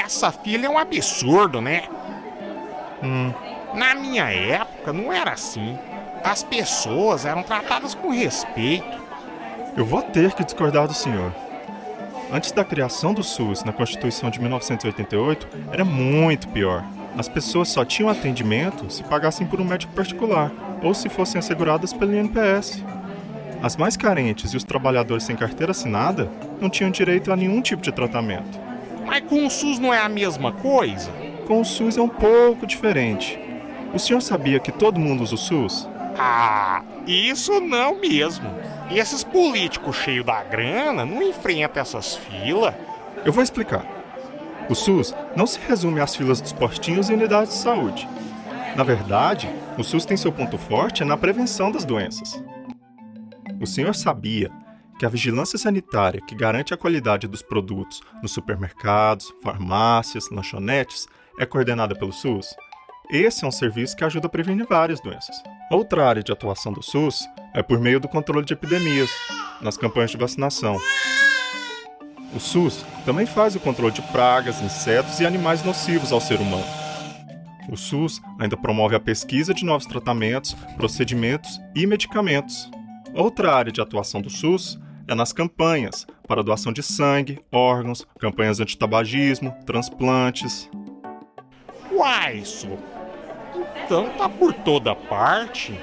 essa fila é um absurdo, né? Hum. Na minha época não era assim. As pessoas eram tratadas com respeito. Eu vou ter que discordar do senhor. Antes da criação do SUS na Constituição de 1988, era muito pior. As pessoas só tinham atendimento se pagassem por um médico particular ou se fossem asseguradas pelo INPS. As mais carentes e os trabalhadores sem carteira assinada não tinham direito a nenhum tipo de tratamento. Mas com o SUS não é a mesma coisa? Com o SUS é um pouco diferente. O senhor sabia que todo mundo usa o SUS? Ah, isso não mesmo. Esses políticos cheios da grana não enfrentam essas filas. Eu vou explicar. O SUS não se resume às filas dos postinhos e unidades de saúde. Na verdade, o SUS tem seu ponto forte na prevenção das doenças. O senhor sabia que a vigilância sanitária que garante a qualidade dos produtos nos supermercados, farmácias, lanchonetes é coordenada pelo SUS? Esse é um serviço que ajuda a prevenir várias doenças. Outra área de atuação do SUS é por meio do controle de epidemias, nas campanhas de vacinação. O SUS também faz o controle de pragas, insetos e animais nocivos ao ser humano. O SUS ainda promove a pesquisa de novos tratamentos, procedimentos e medicamentos. Outra área de atuação do SUS é nas campanhas para doação de sangue, órgãos, campanhas antitabagismo, transplantes. Uai, isso. Então tá por toda parte.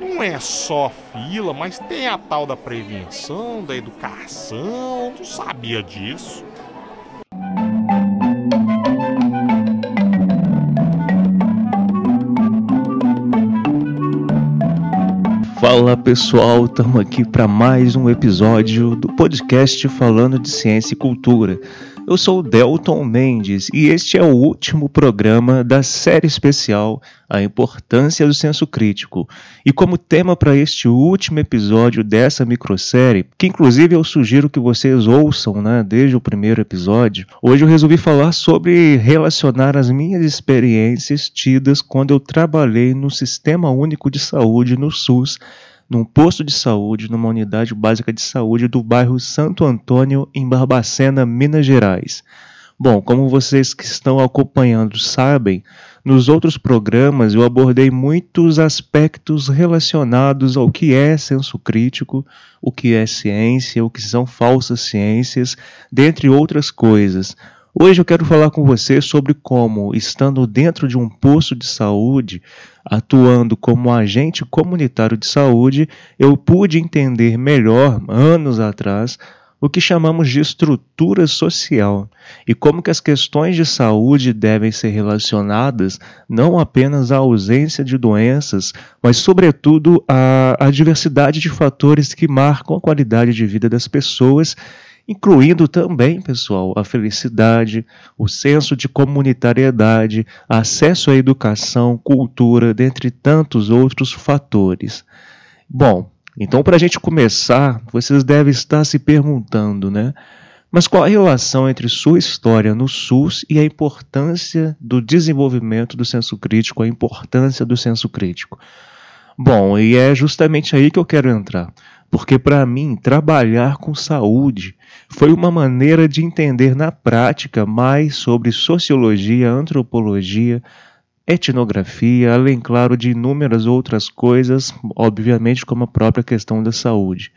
Não é só fila, mas tem a tal da prevenção, da educação. Não sabia disso. Fala pessoal, estamos aqui para mais um episódio do podcast falando de ciência e cultura. Eu sou Delton Mendes e este é o último programa da série especial A Importância do Senso Crítico. E como tema para este último episódio dessa microsérie, que inclusive eu sugiro que vocês ouçam né, desde o primeiro episódio, hoje eu resolvi falar sobre relacionar as minhas experiências tidas quando eu trabalhei no Sistema Único de Saúde, no SUS, num posto de saúde, numa unidade básica de saúde do bairro Santo Antônio, em Barbacena, Minas Gerais. Bom, como vocês que estão acompanhando sabem, nos outros programas eu abordei muitos aspectos relacionados ao que é senso crítico, o que é ciência, o que são falsas ciências, dentre outras coisas. Hoje eu quero falar com você sobre como, estando dentro de um posto de saúde, atuando como agente comunitário de saúde, eu pude entender melhor, anos atrás, o que chamamos de estrutura social e como que as questões de saúde devem ser relacionadas não apenas à ausência de doenças, mas sobretudo à, à diversidade de fatores que marcam a qualidade de vida das pessoas incluindo também, pessoal, a felicidade, o senso de comunitariedade, acesso à educação, cultura, dentre tantos outros fatores. Bom, então para a gente começar, vocês devem estar se perguntando, né? Mas qual a relação entre sua história no SUS e a importância do desenvolvimento do senso crítico, a importância do senso crítico? Bom, e é justamente aí que eu quero entrar porque para mim trabalhar com saúde foi uma maneira de entender na prática mais sobre sociologia, antropologia, etnografia, além, claro, de inúmeras outras coisas, obviamente, como a própria questão da saúde.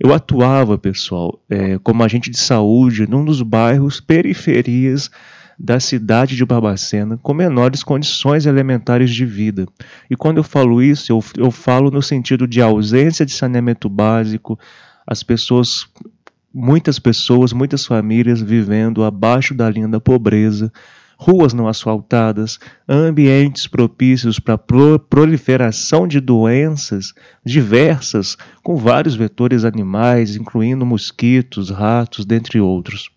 Eu atuava, pessoal, é, como agente de saúde num dos bairros periferias da cidade de Barbacena com menores condições elementares de vida. E quando eu falo isso, eu, eu falo no sentido de ausência de saneamento básico, as pessoas, muitas pessoas, muitas famílias vivendo abaixo da linha da pobreza, ruas não asfaltadas, ambientes propícios para a proliferação de doenças diversas, com vários vetores animais, incluindo mosquitos, ratos, dentre outros.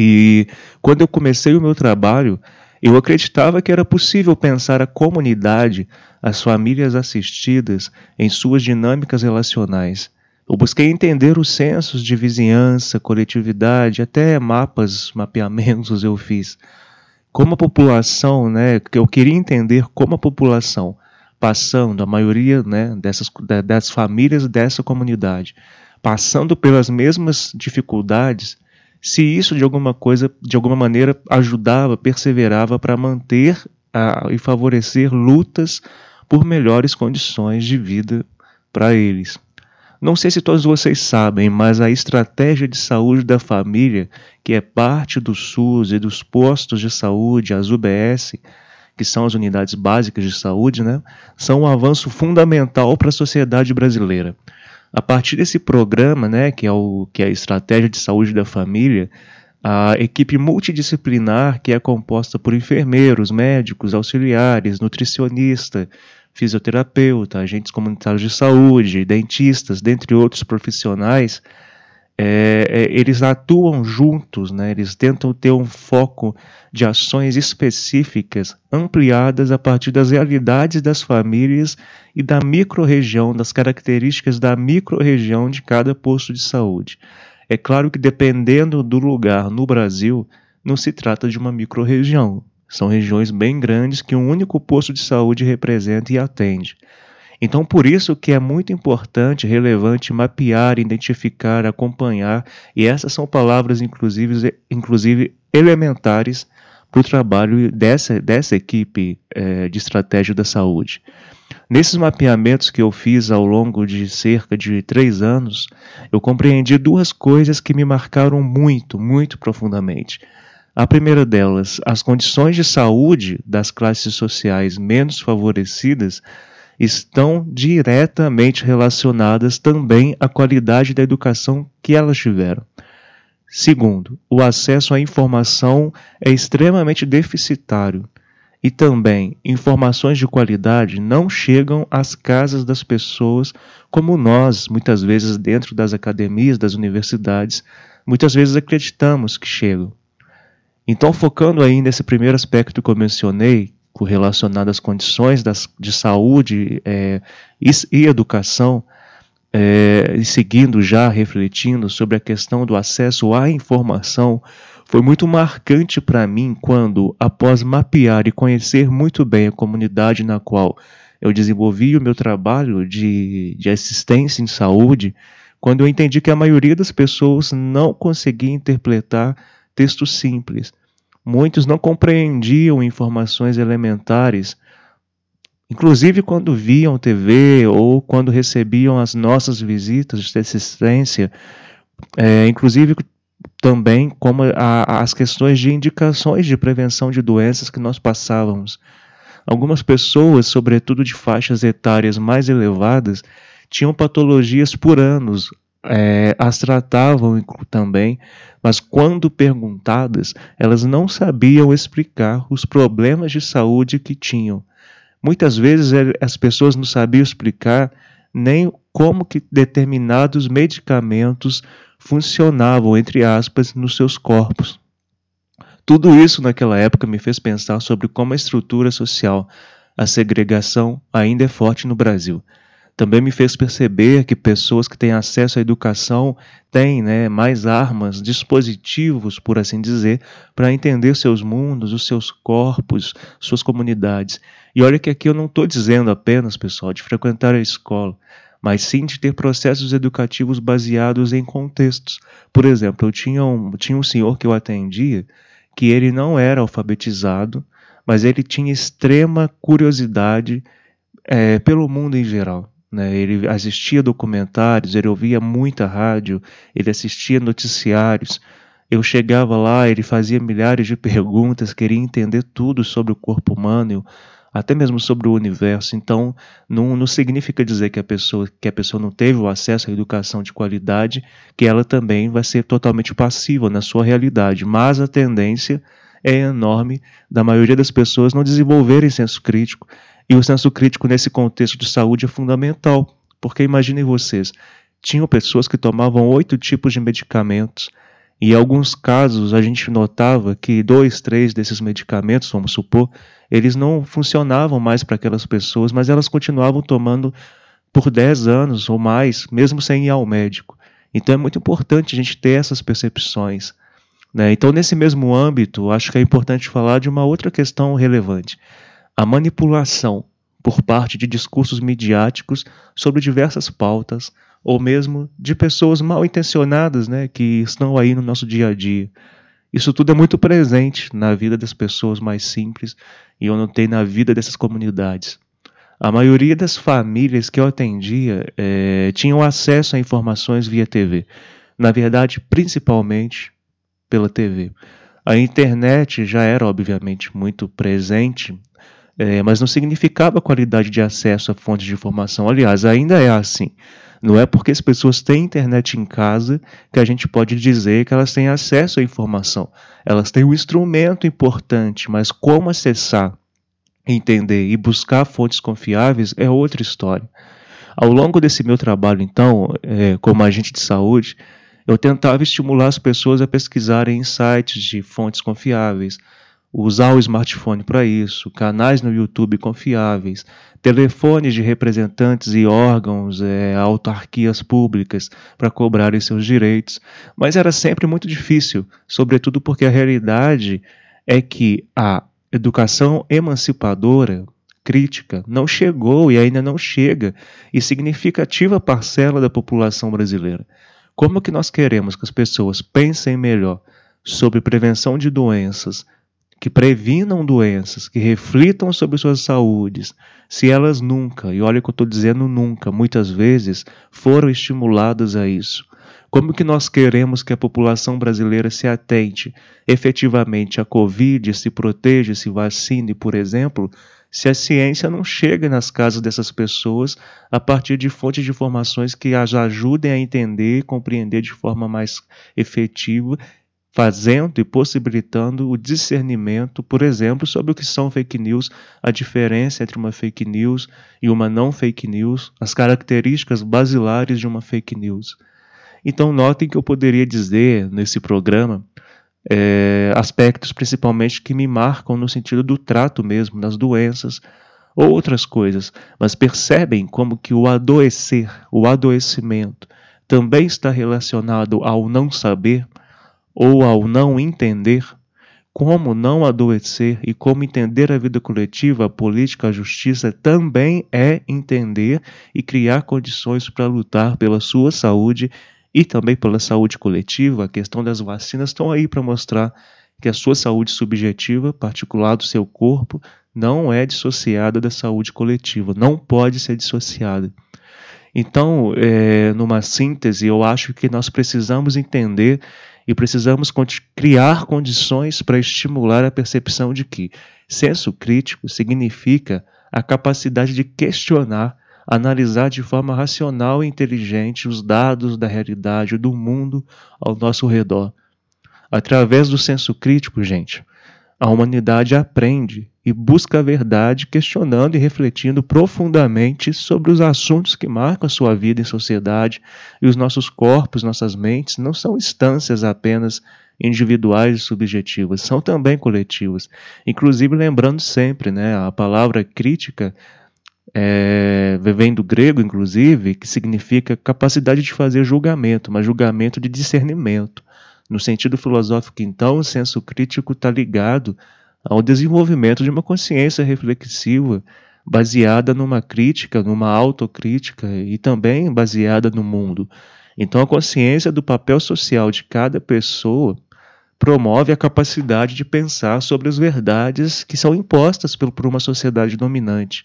E quando eu comecei o meu trabalho, eu acreditava que era possível pensar a comunidade, as famílias assistidas, em suas dinâmicas relacionais. Eu busquei entender os censos de vizinhança, coletividade, até mapas, mapeamentos eu fiz. Como a população, né, eu queria entender como a população, passando, a maioria né, dessas, das famílias dessa comunidade, passando pelas mesmas dificuldades, se isso de alguma coisa, de alguma maneira, ajudava, perseverava para manter a, e favorecer lutas por melhores condições de vida para eles. Não sei se todos vocês sabem, mas a estratégia de saúde da família, que é parte do SUS e dos postos de saúde, as UBS, que são as unidades básicas de saúde, né, são um avanço fundamental para a sociedade brasileira. A partir desse programa, né, que é, o, que é a estratégia de saúde da família, a equipe multidisciplinar, que é composta por enfermeiros, médicos, auxiliares, nutricionista, fisioterapeuta, agentes comunitários de saúde, dentistas, dentre outros profissionais, é, é, eles atuam juntos, né? eles tentam ter um foco de ações específicas, ampliadas a partir das realidades das famílias e da microrregião, das características da microrregião de cada posto de saúde. É claro que dependendo do lugar no Brasil, não se trata de uma microrregião. São regiões bem grandes que um único posto de saúde representa e atende. Então, por isso que é muito importante, relevante mapear, identificar, acompanhar, e essas são palavras, inclusive, inclusive elementares para o trabalho dessa, dessa equipe é, de estratégia da saúde. Nesses mapeamentos que eu fiz ao longo de cerca de três anos, eu compreendi duas coisas que me marcaram muito, muito profundamente. A primeira delas, as condições de saúde das classes sociais menos favorecidas estão diretamente relacionadas também à qualidade da educação que elas tiveram. Segundo, o acesso à informação é extremamente deficitário e também informações de qualidade não chegam às casas das pessoas como nós, muitas vezes dentro das academias, das universidades, muitas vezes acreditamos que chegam. Então, focando aí nesse primeiro aspecto que eu mencionei, relacionado às condições das, de saúde é, e, e educação, é, e seguindo já refletindo sobre a questão do acesso à informação, foi muito marcante para mim quando, após mapear e conhecer muito bem a comunidade na qual eu desenvolvi o meu trabalho de, de assistência em saúde, quando eu entendi que a maioria das pessoas não conseguia interpretar textos simples. Muitos não compreendiam informações elementares Inclusive quando viam TV ou quando recebiam as nossas visitas de assistência, é, inclusive também como a, as questões de indicações de prevenção de doenças que nós passávamos. Algumas pessoas, sobretudo de faixas etárias mais elevadas, tinham patologias por anos, é, as tratavam também, mas quando perguntadas, elas não sabiam explicar os problemas de saúde que tinham. Muitas vezes as pessoas não sabiam explicar nem como que determinados medicamentos funcionavam, entre aspas, nos seus corpos. Tudo isso naquela época me fez pensar sobre como a estrutura social, a segregação ainda é forte no Brasil também me fez perceber que pessoas que têm acesso à educação têm né, mais armas, dispositivos, por assim dizer, para entender seus mundos, os seus corpos, suas comunidades. E olha que aqui eu não estou dizendo apenas, pessoal, de frequentar a escola, mas sim de ter processos educativos baseados em contextos. Por exemplo, eu tinha um, tinha um senhor que eu atendia que ele não era alfabetizado, mas ele tinha extrema curiosidade é, pelo mundo em geral. Né? Ele assistia documentários, ele ouvia muita rádio, ele assistia noticiários. Eu chegava lá, ele fazia milhares de perguntas, queria entender tudo sobre o corpo humano, até mesmo sobre o universo. Então, não, não significa dizer que a pessoa que a pessoa não teve o acesso à educação de qualidade, que ela também vai ser totalmente passiva na sua realidade. Mas a tendência é enorme da maioria das pessoas não desenvolverem senso crítico e o senso crítico nesse contexto de saúde é fundamental, porque imaginem vocês, tinham pessoas que tomavam oito tipos de medicamentos, e em alguns casos a gente notava que dois, três desses medicamentos, vamos supor, eles não funcionavam mais para aquelas pessoas, mas elas continuavam tomando por dez anos ou mais, mesmo sem ir ao médico. Então é muito importante a gente ter essas percepções. Né? Então, nesse mesmo âmbito, acho que é importante falar de uma outra questão relevante a manipulação por parte de discursos midiáticos sobre diversas pautas ou mesmo de pessoas mal intencionadas, né, que estão aí no nosso dia a dia. Isso tudo é muito presente na vida das pessoas mais simples e eu notei na vida dessas comunidades. A maioria das famílias que eu atendia é, tinham acesso a informações via TV. Na verdade, principalmente pela TV. A internet já era, obviamente, muito presente, é, mas não significava qualidade de acesso a fontes de informação. Aliás, ainda é assim. Não é porque as pessoas têm internet em casa que a gente pode dizer que elas têm acesso à informação. Elas têm um instrumento importante, mas como acessar, entender e buscar fontes confiáveis é outra história. Ao longo desse meu trabalho, então, é, como agente de saúde, eu tentava estimular as pessoas a pesquisarem em sites de fontes confiáveis, usar o smartphone para isso, canais no YouTube confiáveis, telefones de representantes e órgãos, é, autarquias públicas para cobrarem seus direitos, mas era sempre muito difícil, sobretudo porque a realidade é que a educação emancipadora crítica não chegou e ainda não chega em significativa parcela da população brasileira. Como que nós queremos que as pessoas pensem melhor sobre prevenção de doenças, que previnam doenças, que reflitam sobre suas saúdes, se elas nunca, e olha que eu estou dizendo nunca, muitas vezes foram estimuladas a isso? Como que nós queremos que a população brasileira se atente efetivamente à Covid, se proteja, se vacine, por exemplo, se a ciência não chega nas casas dessas pessoas a partir de fontes de informações que as ajudem a entender compreender de forma mais efetiva, fazendo e possibilitando o discernimento, por exemplo, sobre o que são fake news, a diferença entre uma fake news e uma não fake news, as características basilares de uma fake news. Então, notem que eu poderia dizer nesse programa é, aspectos principalmente que me marcam no sentido do trato mesmo, das doenças, ou outras coisas, mas percebem como que o adoecer, o adoecimento, também está relacionado ao não saber ou ao não entender como não adoecer e como entender a vida coletiva, a política, a justiça também é entender e criar condições para lutar pela sua saúde e também pela saúde coletiva, a questão das vacinas estão aí para mostrar que a sua saúde subjetiva, particular do seu corpo, não é dissociada da saúde coletiva, não pode ser dissociada. Então, é, numa síntese, eu acho que nós precisamos entender e precisamos criar condições para estimular a percepção de que senso crítico significa a capacidade de questionar analisar de forma racional e inteligente os dados da realidade do mundo ao nosso redor. Através do senso crítico, gente, a humanidade aprende e busca a verdade, questionando e refletindo profundamente sobre os assuntos que marcam a sua vida em sociedade, e os nossos corpos, nossas mentes, não são instâncias apenas individuais e subjetivas, são também coletivas. Inclusive, lembrando sempre, né, a palavra crítica é, grego, inclusive, que significa capacidade de fazer julgamento, mas julgamento de discernimento. No sentido filosófico, então, o senso crítico está ligado ao desenvolvimento de uma consciência reflexiva baseada numa crítica, numa autocrítica e também baseada no mundo. Então, a consciência do papel social de cada pessoa promove a capacidade de pensar sobre as verdades que são impostas por uma sociedade dominante.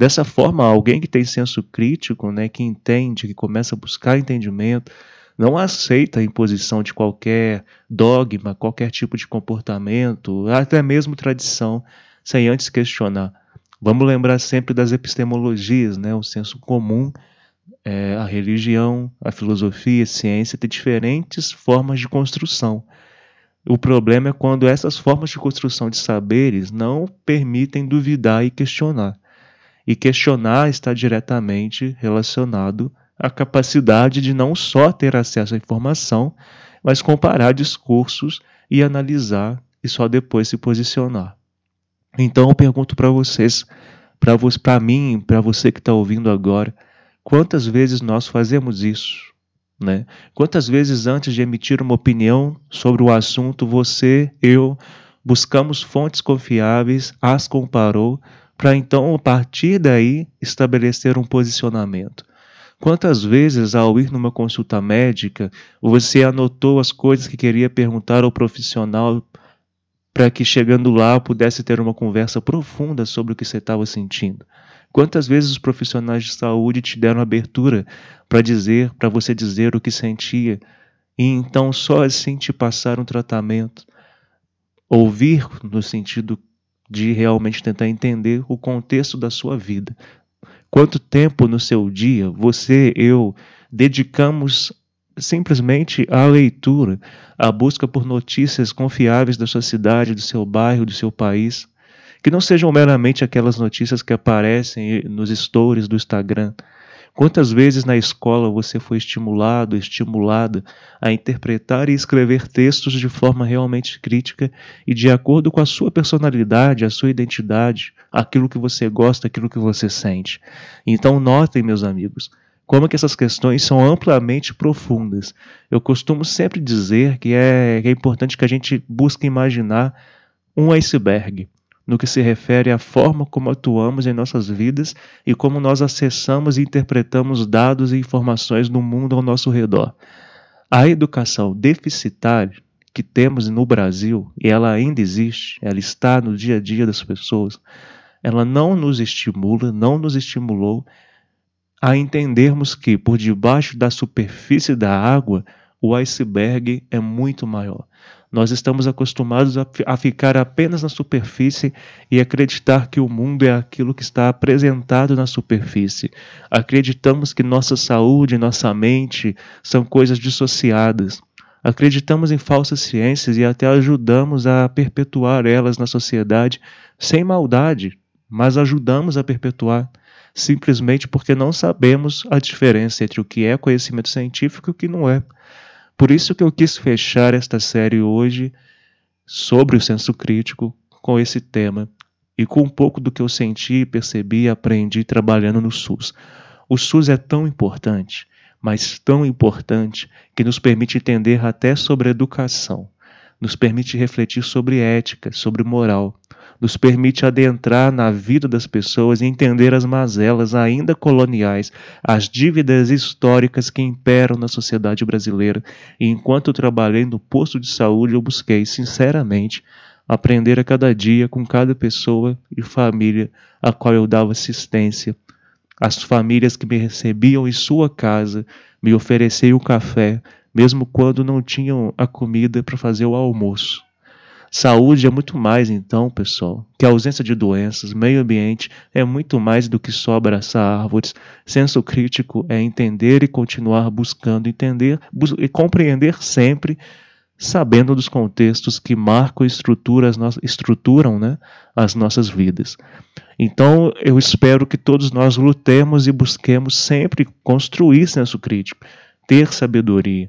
Dessa forma, alguém que tem senso crítico, né, que entende, que começa a buscar entendimento, não aceita a imposição de qualquer dogma, qualquer tipo de comportamento, até mesmo tradição, sem antes questionar. Vamos lembrar sempre das epistemologias, né? o senso comum, é, a religião, a filosofia, a ciência têm diferentes formas de construção. O problema é quando essas formas de construção de saberes não permitem duvidar e questionar. E questionar está diretamente relacionado à capacidade de não só ter acesso à informação, mas comparar discursos e analisar e só depois se posicionar. Então eu pergunto para vocês, para mim, para você que está ouvindo agora, quantas vezes nós fazemos isso? Né? Quantas vezes antes de emitir uma opinião sobre o assunto, você, eu, buscamos fontes confiáveis, as comparou para então, a partir daí, estabelecer um posicionamento. Quantas vezes, ao ir numa consulta médica, você anotou as coisas que queria perguntar ao profissional para que, chegando lá, pudesse ter uma conversa profunda sobre o que você estava sentindo? Quantas vezes os profissionais de saúde te deram abertura para dizer, para você dizer o que sentia, e então só assim te passar um tratamento? Ouvir no sentido de realmente tentar entender o contexto da sua vida. Quanto tempo no seu dia você, eu, dedicamos simplesmente à leitura, à busca por notícias confiáveis da sua cidade, do seu bairro, do seu país? Que não sejam meramente aquelas notícias que aparecem nos stories do Instagram. Quantas vezes na escola você foi estimulado, estimulada a interpretar e escrever textos de forma realmente crítica e de acordo com a sua personalidade, a sua identidade, aquilo que você gosta, aquilo que você sente? Então notem, meus amigos, como que essas questões são amplamente profundas. Eu costumo sempre dizer que é, que é importante que a gente busque imaginar um iceberg no que se refere à forma como atuamos em nossas vidas e como nós acessamos e interpretamos dados e informações no mundo ao nosso redor. A educação deficitária que temos no Brasil, e ela ainda existe, ela está no dia a dia das pessoas, ela não nos estimula, não nos estimulou a entendermos que por debaixo da superfície da água o iceberg é muito maior. Nós estamos acostumados a, a, ficar apenas na superfície e acreditar que o mundo é aquilo que está apresentado na superfície. Acreditamos que nossa saúde, nossa mente são coisas dissociadas. Acreditamos em falsas ciências e até ajudamos a perpetuar elas na sociedade sem maldade, mas ajudamos a perpetuar simplesmente porque não sabemos a diferença entre o que é conhecimento científico e o que não é. Por isso que eu quis fechar esta série hoje sobre o senso crítico com esse tema e com um pouco do que eu senti, percebi e aprendi trabalhando no SUS. O SUS é tão importante, mas tão importante que nos permite entender até sobre educação, nos permite refletir sobre ética, sobre moral, nos permite adentrar na vida das pessoas e entender as mazelas ainda coloniais, as dívidas históricas que imperam na sociedade brasileira. E enquanto trabalhei no posto de saúde, eu busquei, sinceramente, aprender a cada dia com cada pessoa e família a qual eu dava assistência. As famílias que me recebiam em sua casa, me ofereciam o café, mesmo quando não tinham a comida para fazer o almoço. Saúde é muito mais, então, pessoal, que a ausência de doenças, meio ambiente é muito mais do que só abraçar árvores. Senso crítico é entender e continuar buscando entender bus e compreender sempre, sabendo dos contextos que marcam e estruturam, as, estruturam né, as nossas vidas. Então, eu espero que todos nós lutemos e busquemos sempre construir senso crítico, ter sabedoria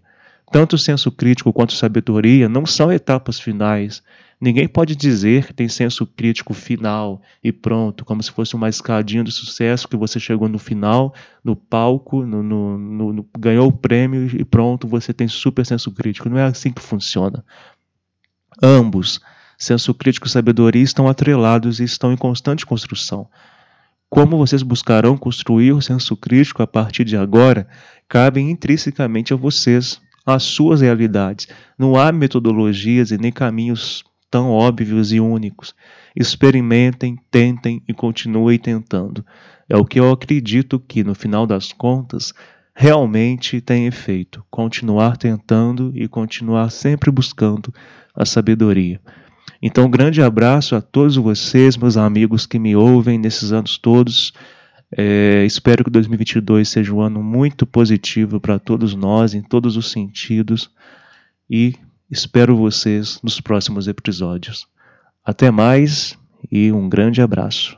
tanto o senso crítico quanto a sabedoria não são etapas finais. Ninguém pode dizer que tem senso crítico final e pronto, como se fosse uma escadinha do sucesso que você chegou no final, no palco, no, no, no, ganhou o prêmio e pronto, você tem super senso crítico. Não é assim que funciona. Ambos, senso crítico e sabedoria, estão atrelados e estão em constante construção. Como vocês buscarão construir o senso crítico a partir de agora, cabe intrinsecamente a vocês, as suas realidades. Não há metodologias e nem caminhos tão óbvios e únicos. Experimentem, tentem e continuem tentando. É o que eu acredito que, no final das contas, realmente tem efeito. Continuar tentando e continuar sempre buscando a sabedoria. Então, um grande abraço a todos vocês, meus amigos que me ouvem nesses anos todos. É, espero que 2022 seja um ano muito positivo para todos nós, em todos os sentidos, e espero vocês nos próximos episódios. Até mais e um grande abraço.